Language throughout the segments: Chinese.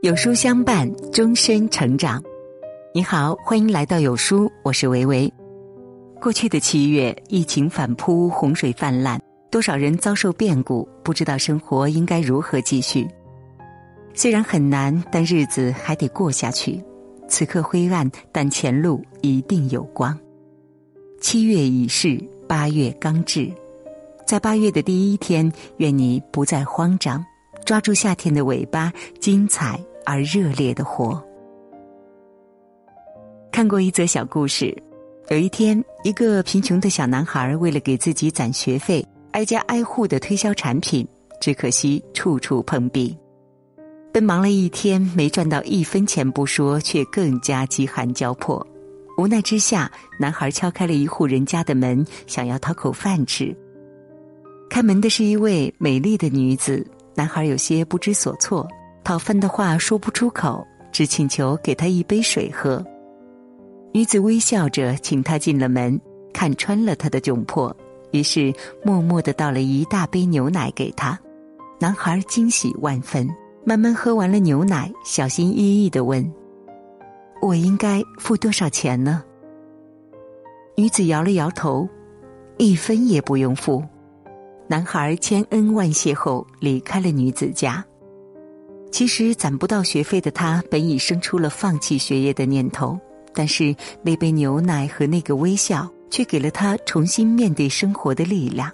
有书相伴，终身成长。你好，欢迎来到有书，我是维维。过去的七月，疫情反扑，洪水泛滥，多少人遭受变故，不知道生活应该如何继续。虽然很难，但日子还得过下去。此刻灰暗，但前路一定有光。七月已逝，八月刚至，在八月的第一天，愿你不再慌张。抓住夏天的尾巴，精彩而热烈的活。看过一则小故事，有一天，一个贫穷的小男孩为了给自己攒学费，挨家挨户的推销产品，只可惜处处碰壁。奔忙了一天，没赚到一分钱不说，却更加饥寒交迫。无奈之下，男孩敲开了一户人家的门，想要讨口饭吃。开门的是一位美丽的女子。男孩有些不知所措，讨饭的话说不出口，只请求给他一杯水喝。女子微笑着请他进了门，看穿了他的窘迫，于是默默的倒了一大杯牛奶给他。男孩惊喜万分，慢慢喝完了牛奶，小心翼翼的问：“我应该付多少钱呢？”女子摇了摇头：“一分也不用付。”男孩千恩万谢后离开了女子家。其实攒不到学费的他，本已生出了放弃学业的念头，但是那杯牛奶和那个微笑，却给了他重新面对生活的力量。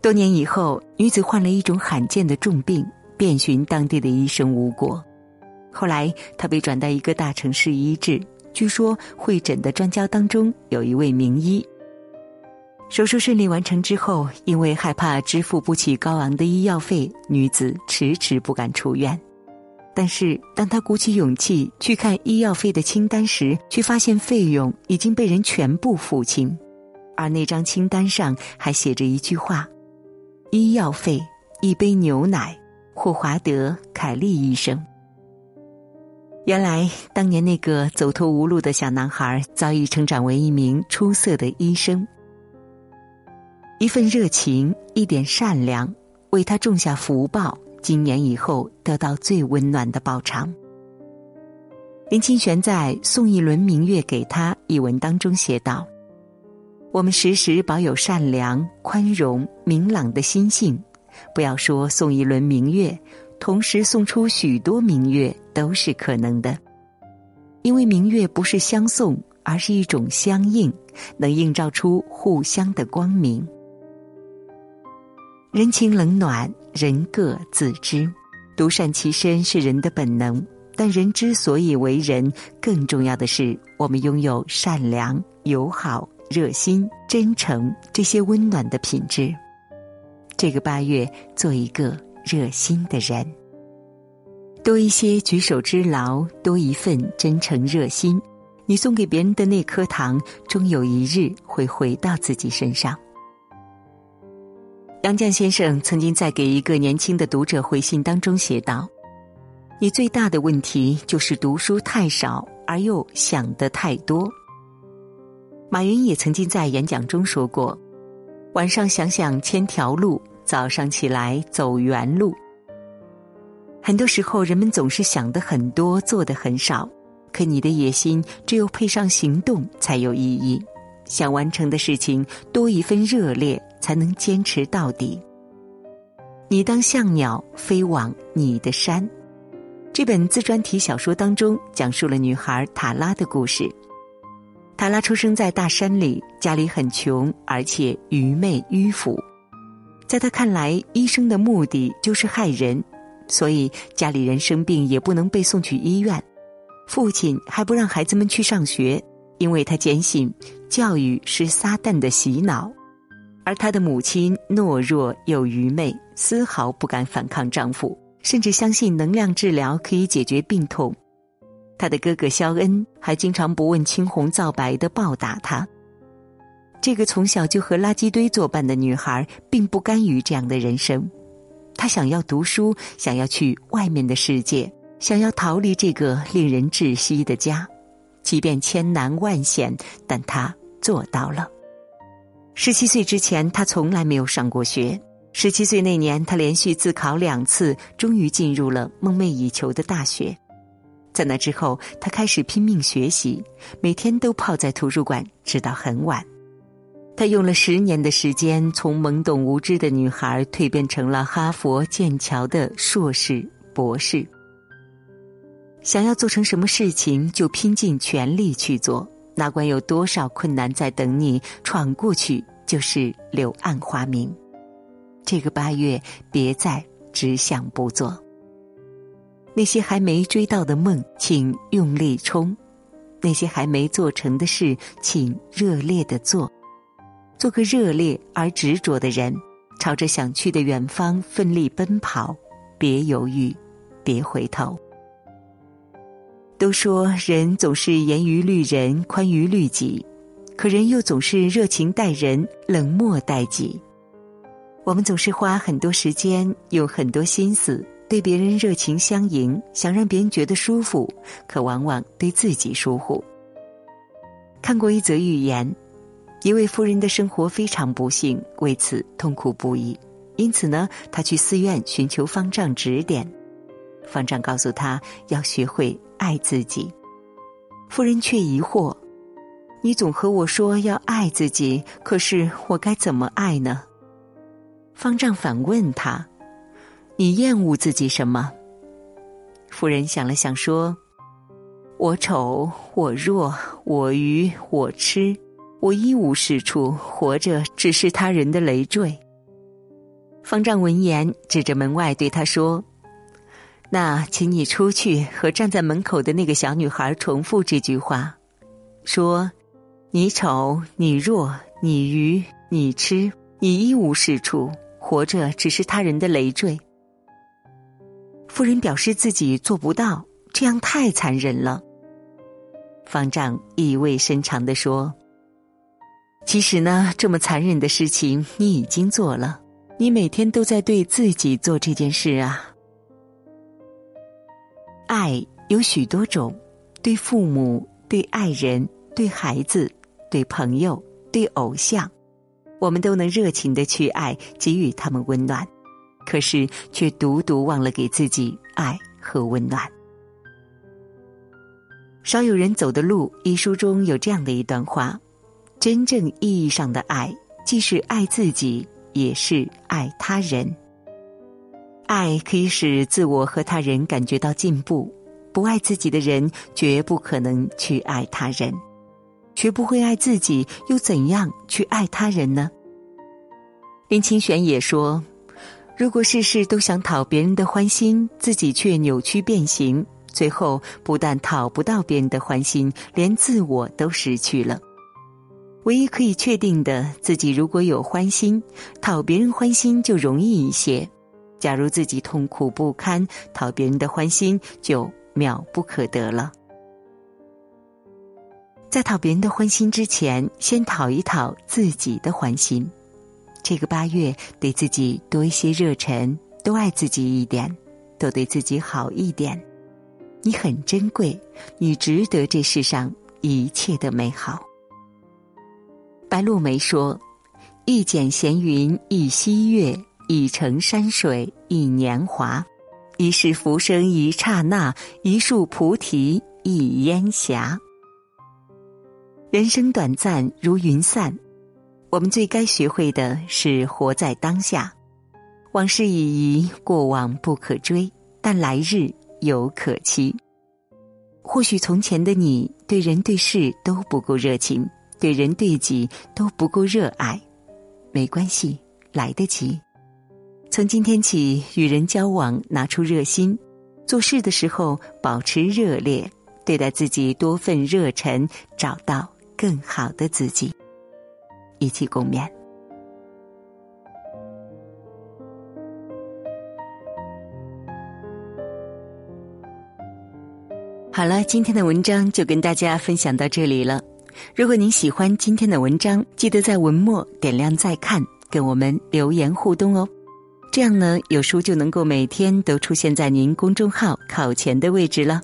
多年以后，女子患了一种罕见的重病，遍寻当地的医生无果。后来，她被转到一个大城市医治，据说会诊的专家当中有一位名医。手术顺利完成之后，因为害怕支付不起高昂的医药费，女子迟迟不敢出院。但是，当她鼓起勇气去看医药费的清单时，却发现费用已经被人全部付清，而那张清单上还写着一句话：“医药费一杯牛奶。”霍华德·凯利医生。原来，当年那个走投无路的小男孩，早已成长为一名出色的医生。一份热情，一点善良，为他种下福报。今年以后得到最温暖的报偿。林清玄在《送一轮明月给他》一文当中写道：“我们时时保有善良、宽容、明朗的心性，不要说送一轮明月，同时送出许多明月都是可能的。因为明月不是相送，而是一种相应，能映照出互相的光明。”人情冷暖，人各自知。独善其身是人的本能，但人之所以为人，更重要的是我们拥有善良、友好、热心、真诚这些温暖的品质。这个八月，做一个热心的人，多一些举手之劳，多一份真诚热心。你送给别人的那颗糖，终有一日会回到自己身上。杨绛先生曾经在给一个年轻的读者回信当中写道：“你最大的问题就是读书太少，而又想的太多。”马云也曾经在演讲中说过：“晚上想想千条路，早上起来走原路。”很多时候，人们总是想的很多，做的很少，可你的野心只有配上行动才有意义。想完成的事情多一份热烈。才能坚持到底。你当像鸟飞往你的山。这本自传体小说当中讲述了女孩塔拉的故事。塔拉出生在大山里，家里很穷，而且愚昧迂腐。在他看来，医生的目的就是害人，所以家里人生病也不能被送去医院。父亲还不让孩子们去上学，因为他坚信教育是撒旦的洗脑。而她的母亲懦弱又愚昧，丝毫不敢反抗丈夫，甚至相信能量治疗可以解决病痛。她的哥哥肖恩还经常不问青红皂白的暴打她。这个从小就和垃圾堆作伴的女孩，并不甘于这样的人生，她想要读书，想要去外面的世界，想要逃离这个令人窒息的家，即便千难万险，但她做到了。十七岁之前，他从来没有上过学。十七岁那年，他连续自考两次，终于进入了梦寐以求的大学。在那之后，他开始拼命学习，每天都泡在图书馆，直到很晚。他用了十年的时间，从懵懂无知的女孩蜕变成了哈佛、剑桥的硕士、博士。想要做成什么事情，就拼尽全力去做，哪管有多少困难在等你，闯过去就是柳暗花明。这个八月，别再只想不做。那些还没追到的梦，请用力冲；那些还没做成的事，请热烈的做。做个热烈而执着的人，朝着想去的远方奋力奔跑。别犹豫，别回头。都说人总是严于律人，宽于律己，可人又总是热情待人，冷漠待己。我们总是花很多时间，用很多心思对别人热情相迎，想让别人觉得舒服，可往往对自己疏忽。看过一则寓言，一位夫人的生活非常不幸，为此痛苦不已。因此呢，她去寺院寻求方丈指点。方丈告诉她要学会爱自己。夫人却疑惑：“你总和我说要爱自己，可是我该怎么爱呢？”方丈反问他：“你厌恶自己什么？”夫人想了想说：“我丑，我弱，我愚，我痴，我一无是处，活着只是他人的累赘。”方丈闻言，指着门外对他说：“那请你出去，和站在门口的那个小女孩重复这句话，说：‘你丑，你弱，你愚，你痴，你一无是处。’”活着只是他人的累赘。夫人表示自己做不到，这样太残忍了。方丈意味深长的说：“其实呢，这么残忍的事情你已经做了，你每天都在对自己做这件事啊。爱有许多种，对父母、对爱人、对孩子、对朋友、对偶像。”我们都能热情的去爱，给予他们温暖，可是却独独忘了给自己爱和温暖。少有人走的路一书中有这样的一段话：真正意义上的爱，既是爱自己，也是爱他人。爱可以使自我和他人感觉到进步，不爱自己的人绝不可能去爱他人。学不会爱自己，又怎样去爱他人呢？林清玄也说：“如果事事都想讨别人的欢心，自己却扭曲变形，最后不但讨不到别人的欢心，连自我都失去了。唯一可以确定的，自己如果有欢心，讨别人欢心就容易一些；假如自己痛苦不堪，讨别人的欢心就渺不可得了。”在讨别人的欢心之前，先讨一讨自己的欢心。这个八月，对自己多一些热忱，多爱自己一点，多对自己好一点。你很珍贵，你值得这世上一切的美好。白露梅说：“一剪闲云一溪月，一程山水一年华，一世浮生一刹那，一树菩提一烟霞。”人生短暂如云散，我们最该学会的是活在当下。往事已矣，过往不可追，但来日犹可期。或许从前的你对人对事都不够热情，对人对己都不够热爱，没关系，来得及。从今天起，与人交往拿出热心，做事的时候保持热烈，对待自己多份热忱，找到。更好的自己，一起共勉。好了，今天的文章就跟大家分享到这里了。如果您喜欢今天的文章，记得在文末点亮再看，跟我们留言互动哦。这样呢，有书就能够每天都出现在您公众号考前的位置了。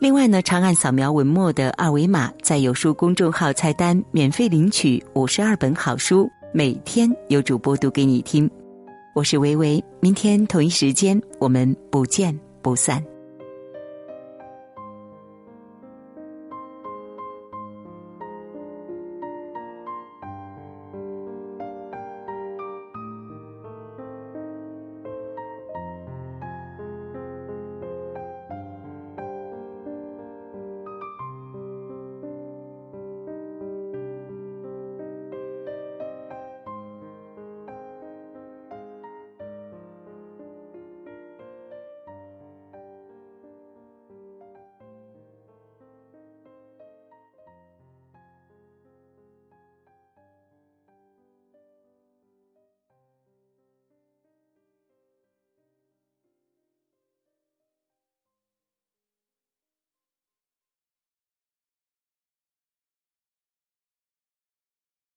另外呢，长按扫描文末的二维码，在有书公众号菜单免费领取五十二本好书，每天有主播读给你听。我是维维，明天同一时间我们不见不散。